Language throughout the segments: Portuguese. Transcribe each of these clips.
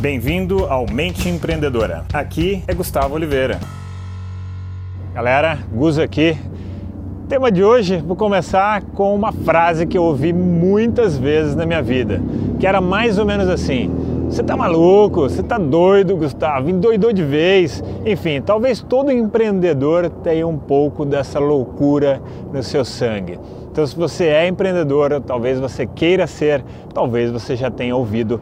Bem-vindo ao Mente Empreendedora. Aqui é Gustavo Oliveira. Galera, Gus aqui. Tema de hoje, vou começar com uma frase que eu ouvi muitas vezes na minha vida, que era mais ou menos assim: Você tá maluco? Você tá doido, Gustavo? Endoidou de vez? Enfim, talvez todo empreendedor tenha um pouco dessa loucura no seu sangue. Então, se você é empreendedor, talvez você queira ser, talvez você já tenha ouvido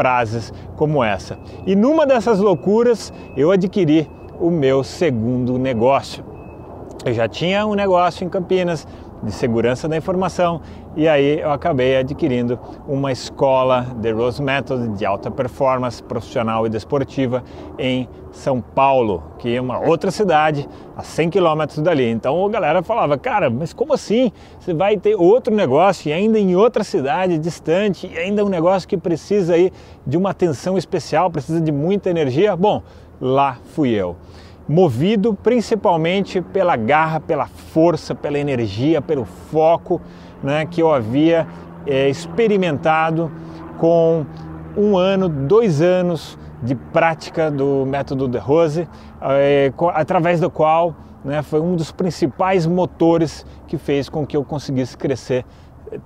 frases como essa. E numa dessas loucuras, eu adquiri o meu segundo negócio. Eu já tinha um negócio em Campinas de segurança da informação e aí eu acabei adquirindo uma escola The Rose Method de alta performance profissional e desportiva em São Paulo, que é uma outra cidade a 100 quilômetros dali. Então a galera falava, cara, mas como assim? Você vai ter outro negócio e ainda em outra cidade distante e ainda um negócio que precisa aí de uma atenção especial, precisa de muita energia? Bom, lá fui eu movido principalmente pela garra, pela força, pela energia, pelo foco né, que eu havia é, experimentado com um ano, dois anos de prática do método de Rose, é, através do qual né, foi um dos principais motores que fez com que eu conseguisse crescer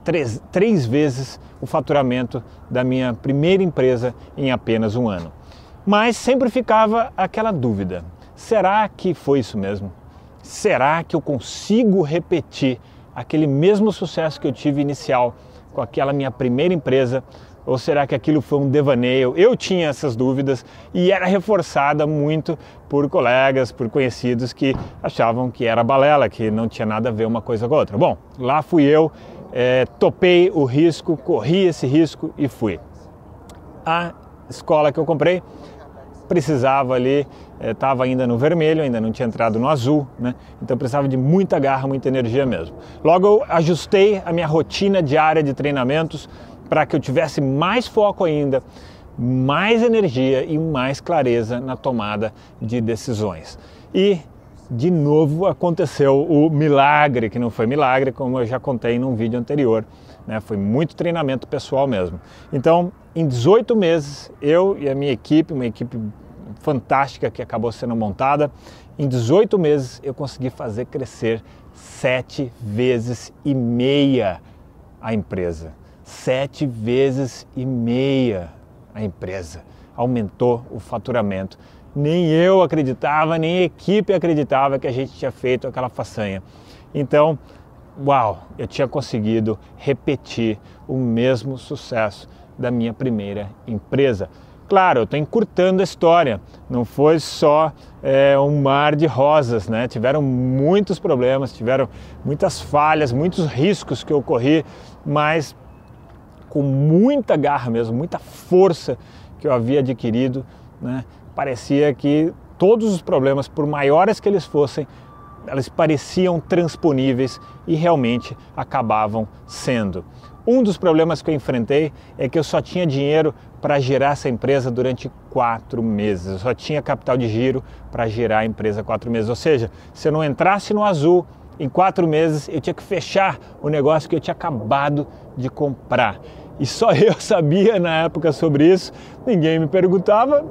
três, três vezes o faturamento da minha primeira empresa em apenas um ano. Mas sempre ficava aquela dúvida: Será que foi isso mesmo? Será que eu consigo repetir aquele mesmo sucesso que eu tive inicial com aquela minha primeira empresa? Ou será que aquilo foi um devaneio? Eu tinha essas dúvidas e era reforçada muito por colegas, por conhecidos que achavam que era balela, que não tinha nada a ver uma coisa com a outra. Bom, lá fui eu, é, topei o risco, corri esse risco e fui. A escola que eu comprei precisava ali, estava eh, ainda no vermelho, ainda não tinha entrado no azul, né? então precisava de muita garra, muita energia mesmo. Logo eu ajustei a minha rotina diária de treinamentos para que eu tivesse mais foco ainda, mais energia e mais clareza na tomada de decisões. E de novo aconteceu o milagre, que não foi milagre, como eu já contei num vídeo anterior, né? foi muito treinamento pessoal mesmo. Então, em 18 meses, eu e a minha equipe, uma equipe fantástica que acabou sendo montada, em 18 meses eu consegui fazer crescer sete vezes e meia a empresa. Sete vezes e meia a empresa. Aumentou o faturamento. Nem eu acreditava, nem a equipe acreditava que a gente tinha feito aquela façanha. Então, uau, eu tinha conseguido repetir o mesmo sucesso da minha primeira empresa. Claro, eu estou encurtando a história, não foi só é, um mar de rosas, né? Tiveram muitos problemas, tiveram muitas falhas, muitos riscos que eu corri, mas com muita garra mesmo, muita força que eu havia adquirido, né? Parecia que todos os problemas, por maiores que eles fossem, elas pareciam transponíveis e realmente acabavam sendo. Um dos problemas que eu enfrentei é que eu só tinha dinheiro para gerar essa empresa durante quatro meses. Eu só tinha capital de giro para gerar a empresa quatro meses. Ou seja, se eu não entrasse no azul em quatro meses, eu tinha que fechar o negócio que eu tinha acabado de comprar. E só eu sabia na época sobre isso, ninguém me perguntava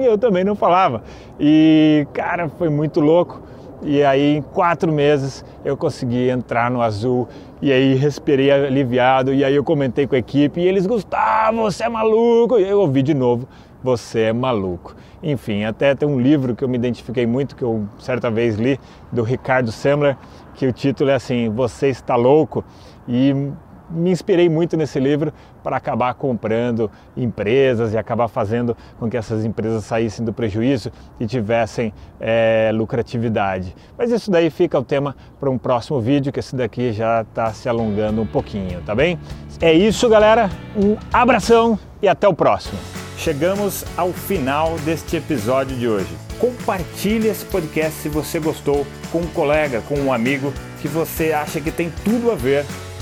e eu também não falava. E cara, foi muito louco e aí, em quatro meses, eu consegui entrar no azul. E aí, respirei aliviado. E aí, eu comentei com a equipe. E eles, Gustavo, você é maluco. E eu ouvi de novo: Você é maluco. Enfim, até tem um livro que eu me identifiquei muito, que eu certa vez li, do Ricardo Semler, que o título é assim: Você está louco. E me inspirei muito nesse livro para acabar comprando empresas e acabar fazendo com que essas empresas saíssem do prejuízo e tivessem é, lucratividade. Mas isso daí fica o tema para um próximo vídeo, que esse daqui já está se alongando um pouquinho, tá bem? É isso, galera. Um abração e até o próximo. Chegamos ao final deste episódio de hoje. Compartilhe esse podcast se você gostou com um colega, com um amigo que você acha que tem tudo a ver